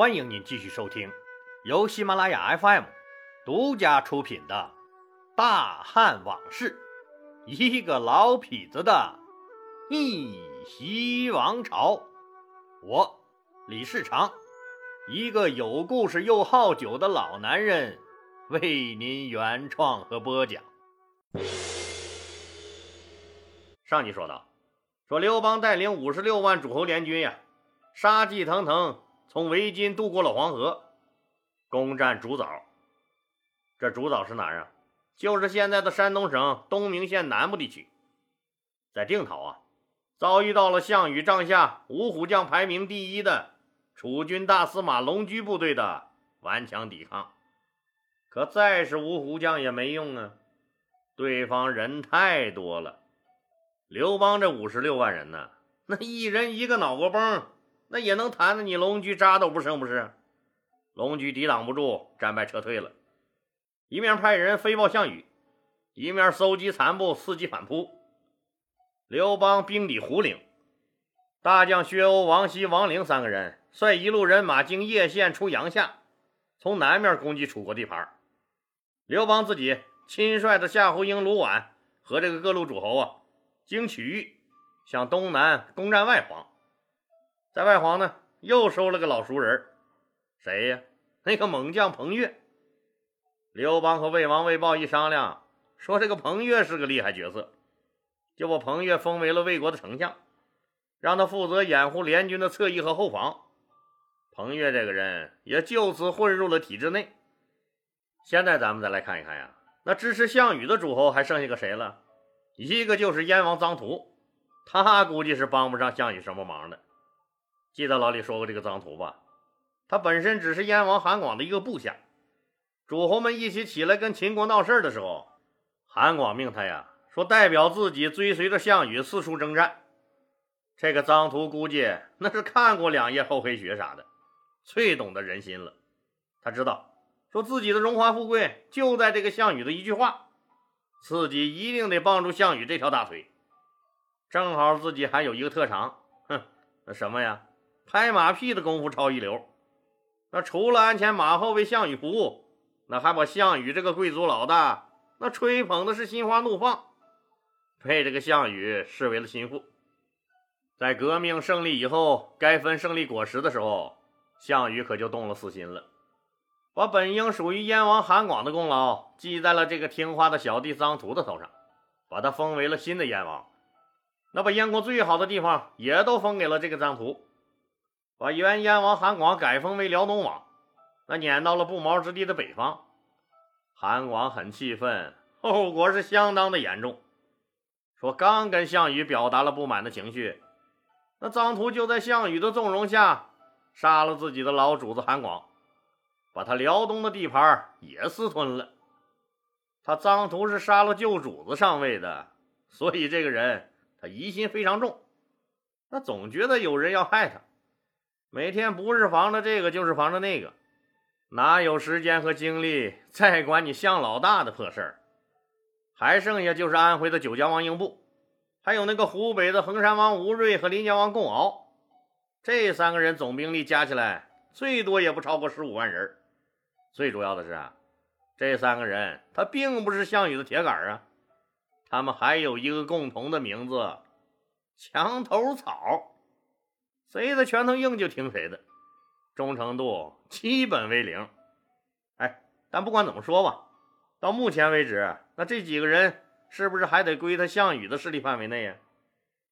欢迎您继续收听由喜马拉雅 FM 独家出品的《大汉往事》，一个老痞子的逆袭王朝。我李世长，一个有故事又好酒的老男人，为您原创和播讲。上集说到，说刘邦带领五十六万诸侯联军呀，杀气腾腾从围巾渡过了黄河，攻占竹枣。这竹枣是哪儿啊？就是现在的山东省东明县南部地区。在定陶啊，遭遇到了项羽帐下五虎将排名第一的楚军大司马龙驹部队的顽强抵抗。可再是五虎将也没用啊，对方人太多了。刘邦这五十六万人呢，那一人一个脑瓜崩，那也能弹的你龙驹渣都不剩，不是？龙驹抵挡不住，战败撤退了。一面派人飞报项羽，一面搜集残部，伺机反扑。刘邦兵抵胡陵，大将薛欧、王熙、王陵三个人率一路人马经叶县出阳夏，从南面攻击楚国地盘。刘邦自己亲率的夏侯婴、卢绾和这个各路诸侯啊。经曲域向东南攻占外黄，在外黄呢又收了个老熟人，谁呀？那个猛将彭越。刘邦和魏王魏豹一商量，说这个彭越是个厉害角色，就把彭越封为了魏国的丞相，让他负责掩护联军的侧翼和后防。彭越这个人也就此混入了体制内。现在咱们再来看一看呀，那支持项羽的诸侯还剩下个谁了？一个就是燕王臧荼，他估计是帮不上项羽什么忙的。记得老李说过这个臧荼吧？他本身只是燕王韩广的一个部下。诸侯们一起起来跟秦国闹事儿的时候，韩广命他呀，说代表自己追随着项羽四处征战。这个臧荼估计那是看过两页厚黑学啥的，最懂得人心了。他知道，说自己的荣华富贵就在这个项羽的一句话。自己一定得帮助项羽这条大腿，正好自己还有一个特长，哼，那什么呀？拍马屁的功夫超一流。那除了鞍前马后为项羽服务，那还把项羽这个贵族老大那吹捧的是心花怒放，被这个项羽视为了心腹。在革命胜利以后，该分胜利果实的时候，项羽可就动了私心了。把本应属于燕王韩广的功劳记在了这个听话的小弟臧荼的头上，把他封为了新的燕王。那把燕国最好的地方也都封给了这个臧荼，把原燕王韩广改封为辽东王，那撵到了不毛之地的北方。韩广很气愤，后果是相当的严重。说刚跟项羽表达了不满的情绪，那臧荼就在项羽的纵容下杀了自己的老主子韩广。把他辽东的地盘也私吞了。他臧荼是杀了旧主子上位的，所以这个人他疑心非常重。他总觉得有人要害他，每天不是防着这个就是防着那个，哪有时间和精力再管你项老大的破事儿？还剩下就是安徽的九江王英布，还有那个湖北的衡山王吴瑞和临江王贡敖，这三个人总兵力加起来最多也不超过十五万人。最主要的是啊，这三个人他并不是项羽的铁杆啊，他们还有一个共同的名字——墙头草，谁的拳头硬就听谁的，忠诚度基本为零。哎，但不管怎么说吧，到目前为止，那这几个人是不是还得归他项羽的势力范围内呀？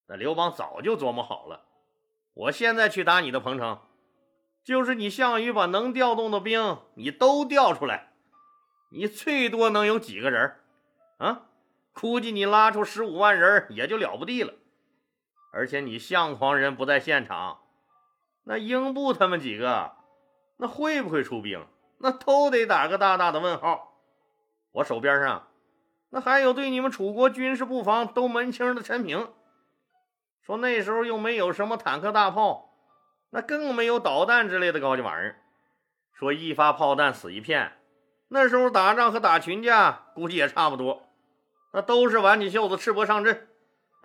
那刘邦早就琢磨好了，我现在去打你的彭城。就是你项羽把能调动的兵你都调出来，你最多能有几个人啊？估计你拉出十五万人也就了不地了。而且你项狂人不在现场，那英布他们几个那会不会出兵？那都得打个大大的问号。我手边上那还有对你们楚国军事布防都门清的陈平，说那时候又没有什么坦克大炮。那更没有导弹之类的高级玩意儿，说一发炮弹死一片，那时候打仗和打群架估计也差不多。那都是挽起袖子赤膊上阵，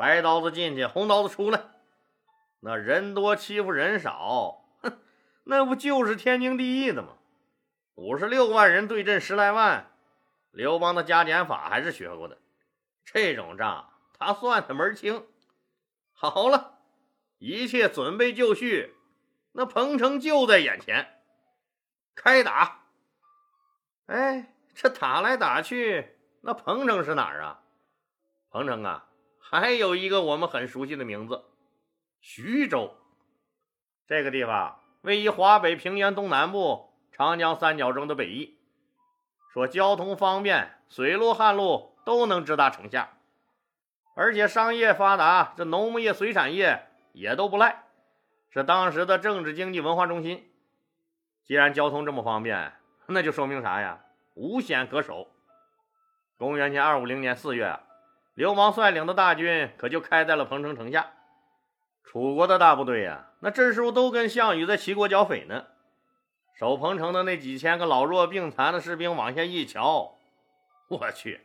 白刀子进去，红刀子出来。那人多欺负人少，哼，那不就是天经地义的吗？五十六万人对阵十来万，刘邦的加减法还是学过的，这种仗他算的门清。好了，一切准备就绪，那彭城就在眼前，开打！哎，这打来打去，那彭城是哪儿啊？彭城啊，还有一个我们很熟悉的名字——徐州。这个地方位于华北平原东南部。长江三角洲的北翼，说交通方便，水路、旱路都能直达城下，而且商业发达，这农牧业、水产业也都不赖，是当时的政治、经济、文化中心。既然交通这么方便，那就说明啥呀？无险可守。公元前二五零年四月，刘邦率领的大军可就开在了彭城城下。楚国的大部队呀，那这时候都跟项羽在齐国剿匪呢。守彭城的那几千个老弱病残的士兵往下一瞧，我去，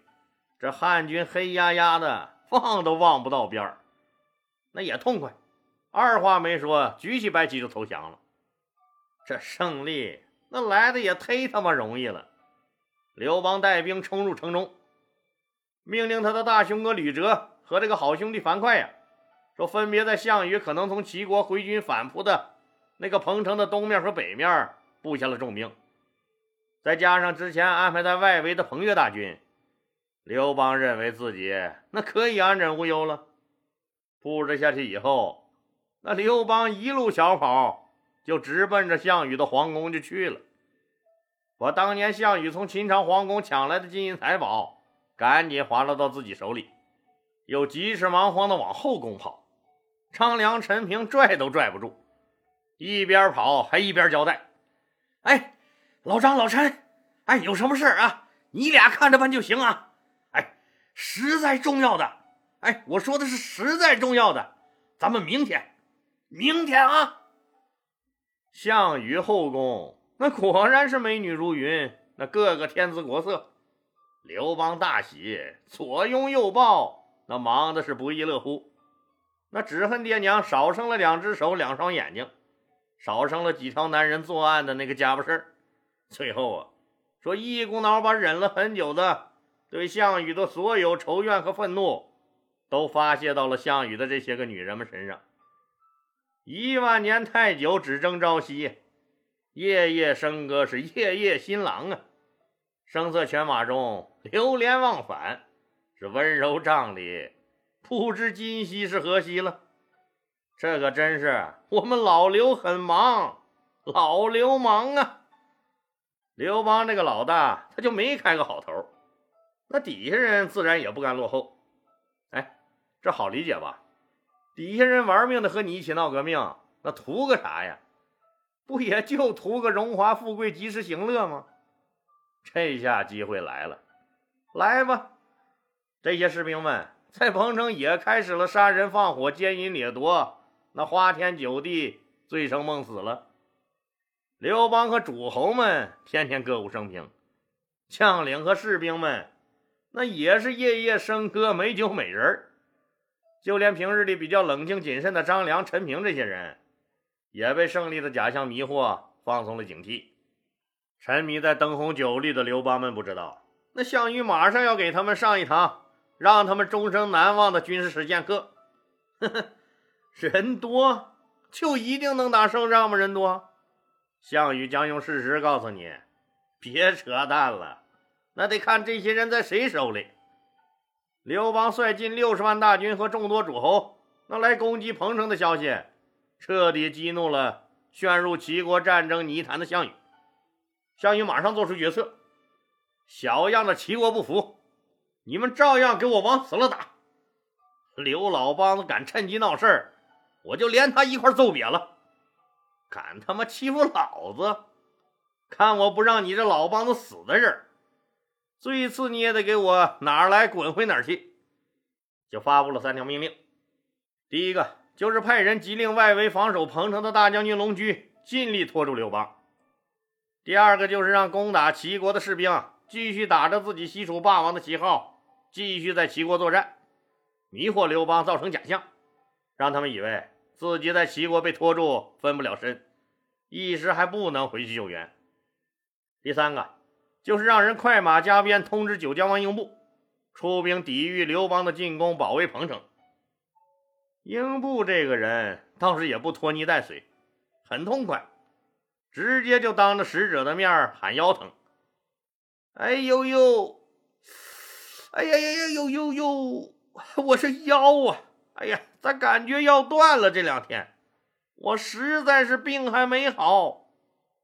这汉军黑压压的，望都望不到边儿，那也痛快，二话没说，举起白旗就投降了。这胜利那来的也忒他妈容易了。刘邦带兵冲入城中，命令他的大兄哥吕哲和这个好兄弟樊哙呀，说分别在项羽可能从齐国回军反扑的那个彭城的东面和北面。布下了重兵，再加上之前安排在外围的彭越大军，刘邦认为自己那可以安枕无忧了。布置下去以后，那刘邦一路小跑就直奔着项羽的皇宫就去了。把当年项羽从秦朝皇宫抢来的金银财宝，赶紧划了到自己手里，又急事忙慌的往后宫跑。张良、陈平拽都拽不住，一边跑还一边交代。哎，老张、老陈，哎，有什么事啊？你俩看着办就行啊。哎，实在重要的，哎，我说的是实在重要的，咱们明天，明天啊。项羽后宫那果然是美女如云，那个个天姿国色。刘邦大喜，左拥右抱，那忙的是不亦乐乎。那只恨爹娘少生了两只手，两双眼睛。少生了几条男人作案的那个家伙事儿，最后啊，说一股脑把忍了很久的对项羽的所有仇怨和愤怒，都发泄到了项羽的这些个女人们身上。一万年太久，只争朝夕，夜夜笙歌是夜夜新郎啊！声色犬马中，流连忘返，是温柔帐里，不知今夕是何夕了。这可真是我们老刘很忙，老流氓啊！刘邦这个老大，他就没开个好头，那底下人自然也不甘落后。哎，这好理解吧？底下人玩命的和你一起闹革命，那图个啥呀？不也就图个荣华富贵、及时行乐吗？这下机会来了，来吧！这些士兵们在彭城也开始了杀人放火、奸淫掠夺。那花天酒地、醉生梦死了。刘邦和诸侯们天天歌舞升平，将领和士兵们那也是夜夜笙歌、美酒美人就连平日里比较冷静谨慎的张良、陈平这些人，也被胜利的假象迷惑，放松了警惕。沉迷在灯红酒绿的刘邦们不知道，那项羽马上要给他们上一堂让他们终生难忘的军事实践课。呵呵。人多就一定能打胜仗吗？人多，项羽将用事实告诉你，别扯淡了，那得看这些人在谁手里。刘邦率近六十万大军和众多诸侯，那来攻击彭城的消息，彻底激怒了陷入齐国战争泥潭的项羽。项羽马上做出决策：小样的齐国不服，你们照样给我往死了打。刘老梆子敢趁机闹事儿。我就连他一块揍瘪了！敢他妈欺负老子！看我不让你这老梆子死在这儿！这次你也得给我哪儿来滚回哪儿去！就发布了三条命令：第一个就是派人急令外围防守彭城的大将军龙驹尽力拖住刘邦；第二个就是让攻打齐国的士兵继续打着自己西楚霸王的旗号，继续在齐国作战，迷惑刘邦，造成假象。让他们以为自己在齐国被拖住，分不了身，一时还不能回去救援。第三个就是让人快马加鞭通知九江王英布出兵抵御刘邦的进攻，保卫彭城。英布这个人倒是也不拖泥带水，很痛快，直接就当着使者的面喊腰疼。哎呦呦，哎呀呀呀呦呦呦，我这腰啊，哎呀，咋感觉要断了？这两天我实在是病还没好，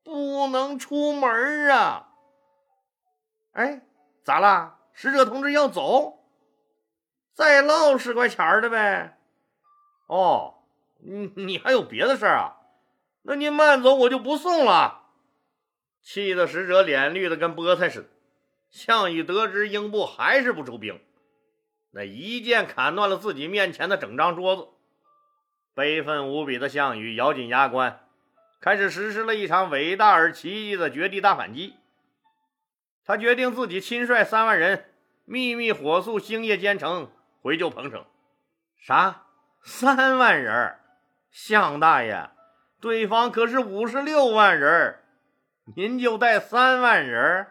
不能出门啊。哎，咋啦？使者同志要走，再唠十块钱的呗。哦，你你还有别的事儿啊？那您慢走，我就不送了。气得使者脸绿的跟菠菜似的。项羽得知英布还是不出兵，那一剑砍断了自己面前的整张桌子。悲愤无比的项羽咬紧牙关，开始实施了一场伟大而奇迹的绝地大反击。他决定自己亲率三万人，秘密火速星夜兼程回救彭城。啥？三万人？项大爷，对方可是五十六万人，您就带三万人？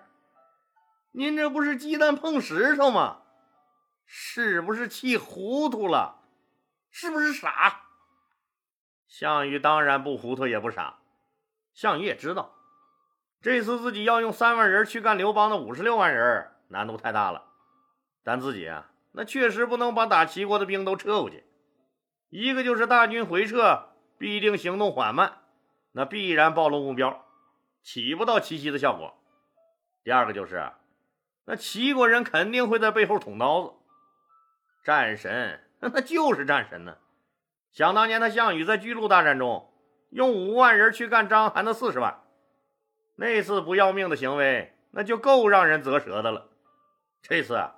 您这不是鸡蛋碰石头吗？是不是气糊涂了？是不是傻？项羽当然不糊涂也不傻。项羽也知道，这次自己要用三万人去干刘邦的五十六万人，难度太大了。但自己啊，那确实不能把打齐国的兵都撤过去。一个就是大军回撤必定行动缓慢，那必然暴露目标，起不到奇袭的效果。第二个就是。那齐国人肯定会在背后捅刀子。战神，那就是战神呢。想当年，他项羽在巨鹿大战中用五万人去干章邯的四十万，那次不要命的行为，那就够让人啧舌的了。这次啊，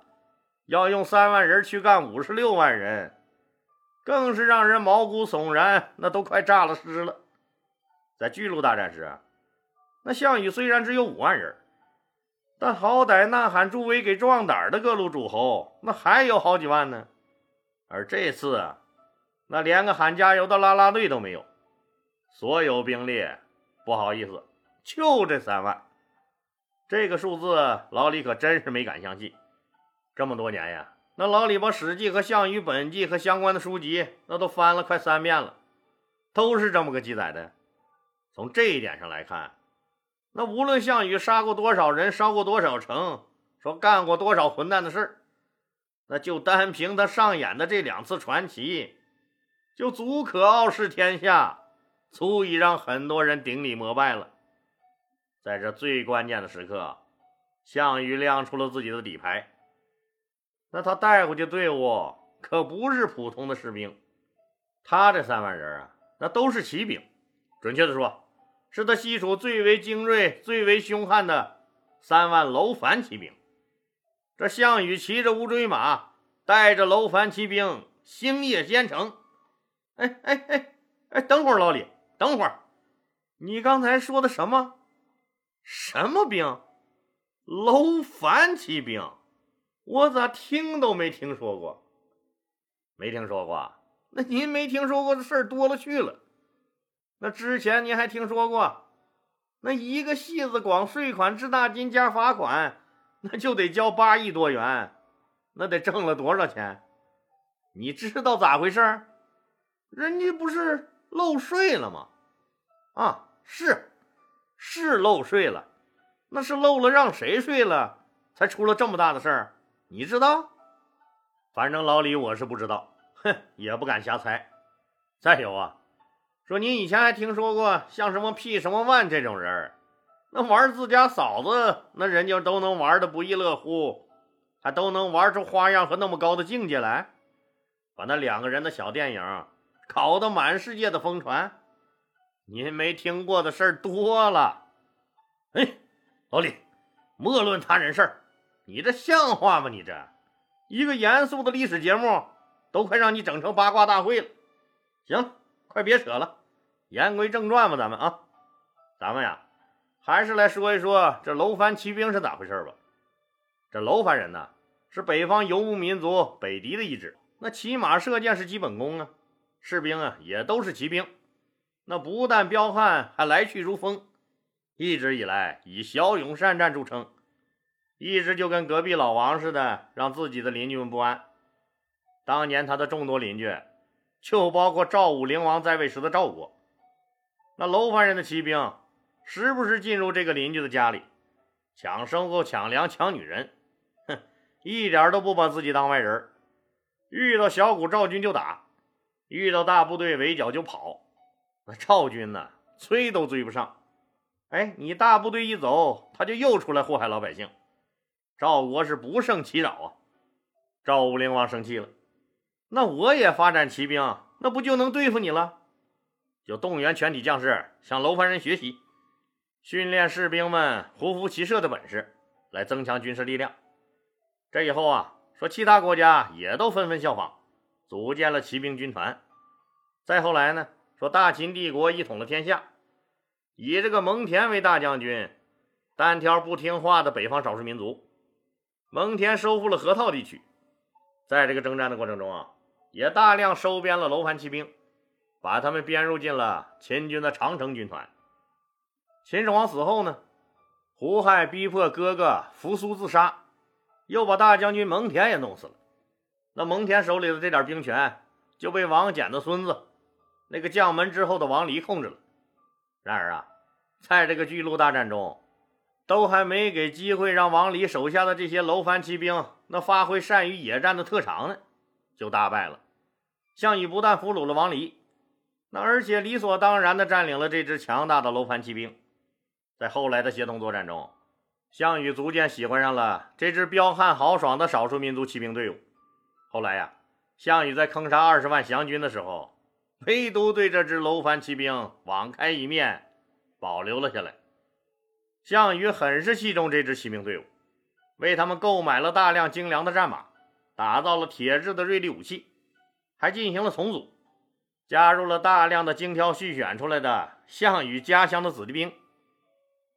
要用三万人去干五十六万人，更是让人毛骨悚然，那都快炸了尸了。在巨鹿大战时，那项羽虽然只有五万人。但好歹呐喊助威给壮胆的各路诸侯，那还有好几万呢。而这次，那连个喊加油的啦啦队都没有，所有兵力不好意思，就这三万。这个数字老李可真是没敢相信。这么多年呀，那老李把《史记》和《项羽本纪》和相关的书籍那都翻了快三遍了，都是这么个记载的。从这一点上来看。那无论项羽杀过多少人，烧过多少城，说干过多少混蛋的事儿，那就单凭他上演的这两次传奇，就足可傲视天下，足以让很多人顶礼膜拜了。在这最关键的时刻，项羽亮出了自己的底牌。那他带回去的队伍可不是普通的士兵，他这三万人啊，那都是骑兵，准确的说。是他西楚最为精锐、最为凶悍的三万楼烦骑兵。这项羽骑着乌骓马，带着楼烦骑兵，星夜兼程。哎哎哎哎，等会儿，老李，等会儿，你刚才说的什么？什么兵？楼烦骑兵？我咋听都没听说过？没听说过？那您没听说过的事儿多了去了。那之前您还听说过，那一个戏子光税款滞纳金加罚款，那就得交八亿多元，那得挣了多少钱？你知道咋回事？人家不是漏税了吗？啊，是，是漏税了，那是漏了让谁税了，才出了这么大的事儿？你知道？反正老李我是不知道，哼，也不敢瞎猜。再有啊。说您以前还听说过像什么屁什么万这种人，那玩自家嫂子，那人家都能玩的不亦乐乎，还都能玩出花样和那么高的境界来，把那两个人的小电影搞得满世界的疯传。您没听过的事儿多了。哎，老李，莫论他人事儿，你这像话吗？你这一个严肃的历史节目，都快让你整成八卦大会了。行。快别扯了，言归正传吧，咱们啊，咱们呀，还是来说一说这楼烦骑兵是咋回事吧。这楼烦人呢，是北方游牧民族北狄的一支，那骑马射箭是基本功啊，士兵啊也都是骑兵。那不但彪悍，还来去如风，一直以来以骁勇善战著称，一直就跟隔壁老王似的，让自己的邻居们不安。当年他的众多邻居，就包括赵武灵王在位时的赵国，那楼烦人的骑兵，时不时进入这个邻居的家里，抢牲口、抢粮、抢女人，哼，一点都不把自己当外人。遇到小股赵军就打，遇到大部队围剿就跑。那赵军呢，追都追不上。哎，你大部队一走，他就又出来祸害老百姓。赵国是不胜其扰啊！赵武灵王生气了。那我也发展骑兵，那不就能对付你了？就动员全体将士向楼烦人学习，训练士兵们胡服骑射的本事，来增强军事力量。这以后啊，说其他国家也都纷纷效仿，组建了骑兵军团。再后来呢，说大秦帝国一统了天下，以这个蒙恬为大将军，单挑不听话的北方少数民族。蒙恬收复了河套地区，在这个征战的过程中啊。也大量收编了楼烦骑兵，把他们编入进了秦军的长城军团。秦始皇死后呢，胡亥逼迫哥哥扶苏自杀，又把大将军蒙恬也弄死了。那蒙恬手里的这点兵权就被王翦的孙子那个将门之后的王离控制了。然而啊，在这个巨鹿大战中，都还没给机会让王离手下的这些楼烦骑兵那发挥善于野战的特长呢，就大败了。项羽不但俘虏了王离，那而且理所当然的占领了这支强大的楼烦骑兵。在后来的协同作战中，项羽逐渐喜欢上了这支彪悍豪爽的少数民族骑兵队伍。后来呀，项羽在坑杀二十万降军的时候，唯独对这支楼烦骑兵网开一面，保留了下来。项羽很是器重这支骑兵队伍，为他们购买了大量精良的战马，打造了铁质的锐利武器。还进行了重组，加入了大量的精挑细选出来的项羽家乡的子弟兵，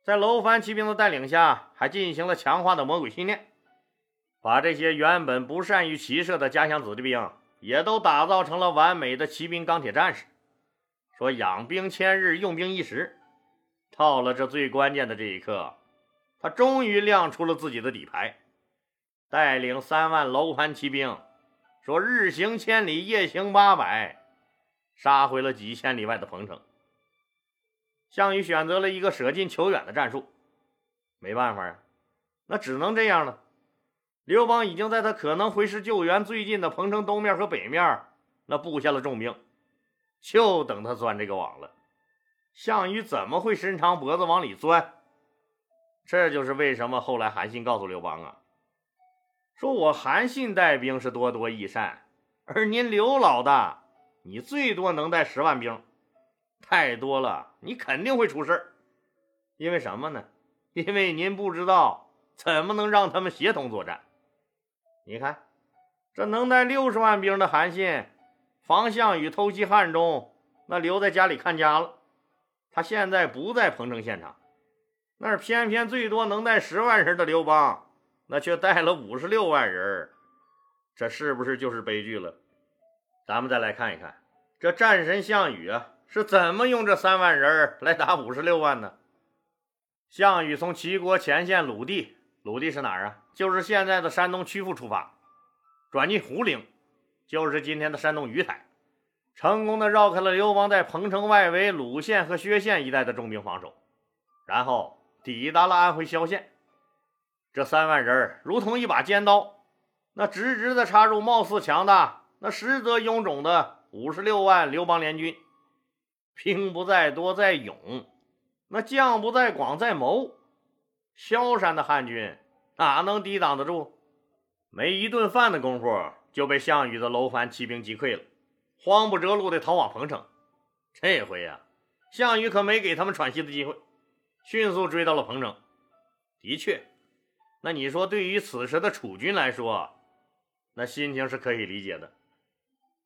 在楼烦骑兵的带领下，还进行了强化的魔鬼训练，把这些原本不善于骑射的家乡子弟兵，也都打造成了完美的骑兵钢铁战士。说养兵千日，用兵一时，到了这最关键的这一刻，他终于亮出了自己的底牌，带领三万楼烦骑兵。说日行千里，夜行八百，杀回了几千里外的彭城。项羽选择了一个舍近求远的战术，没办法呀，那只能这样了。刘邦已经在他可能回师救援最近的彭城东面和北面，那布下了重兵，就等他钻这个网了。项羽怎么会伸长脖子往里钻？这就是为什么后来韩信告诉刘邦啊。说我韩信带兵是多多益善，而您刘老大，你最多能带十万兵，太多了，你肯定会出事。因为什么呢？因为您不知道怎么能让他们协同作战。你看，这能带六十万兵的韩信，防项羽偷袭汉中，那留在家里看家了。他现在不在彭城现场，那偏偏最多能带十万人的刘邦。那却带了五十六万人，这是不是就是悲剧了？咱们再来看一看，这战神项羽啊是怎么用这三万人来打五十六万呢？项羽从齐国前线鲁地，鲁地是哪儿啊？就是现在的山东曲阜出发，转进胡陵，就是今天的山东鱼台，成功的绕开了刘邦在彭城外围鲁县和薛县一带的重兵防守，然后抵达了安徽萧县。这三万人如同一把尖刀，那直直的插入貌似强大、那实则臃肿的五十六万刘邦联军。兵不在多，在勇；那将不在广，在谋。萧山的汉军哪能抵挡得住？没一顿饭的功夫，就被项羽的楼烦骑兵击溃了，慌不择路的逃往彭城。这回呀，项羽可没给他们喘息的机会，迅速追到了彭城。的确。那你说，对于此时的楚军来说，那心情是可以理解的。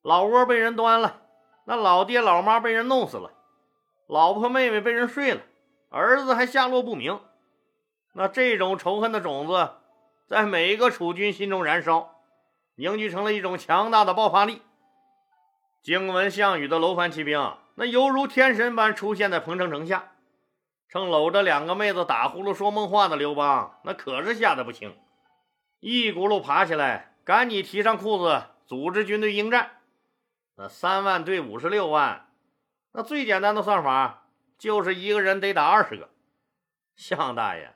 老窝被人端了，那老爹老妈被人弄死了，老婆妹妹被人睡了，儿子还下落不明。那这种仇恨的种子，在每一个楚军心中燃烧，凝聚成了一种强大的爆发力。惊闻项羽的楼烦骑兵那犹如天神般出现在彭城城下，正搂着两个妹子打呼噜说梦话的刘邦，那可是吓得不轻，一骨碌爬起来，赶紧提上裤子，组织军队应战。那三万对五十六万，那最简单的算法就是一个人得打二十个。项大爷，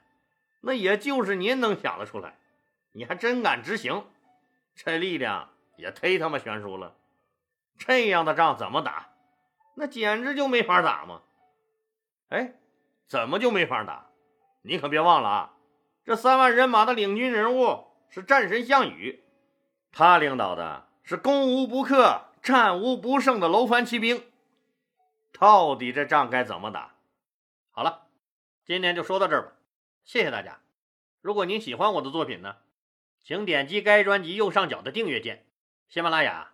那也就是您能想得出来，你还真敢执行，这力量也忒他妈悬殊了。这样的仗怎么打？那简直就没法打嘛！哎，怎么就没法打？你可别忘了啊，这三万人马的领军人物是战神项羽，他领导的是攻无不克、战无不胜的楼烦骑兵。到底这仗该怎么打？好了，今天就说到这儿吧，谢谢大家。如果您喜欢我的作品呢，请点击该专辑右上角的订阅键。喜马拉雅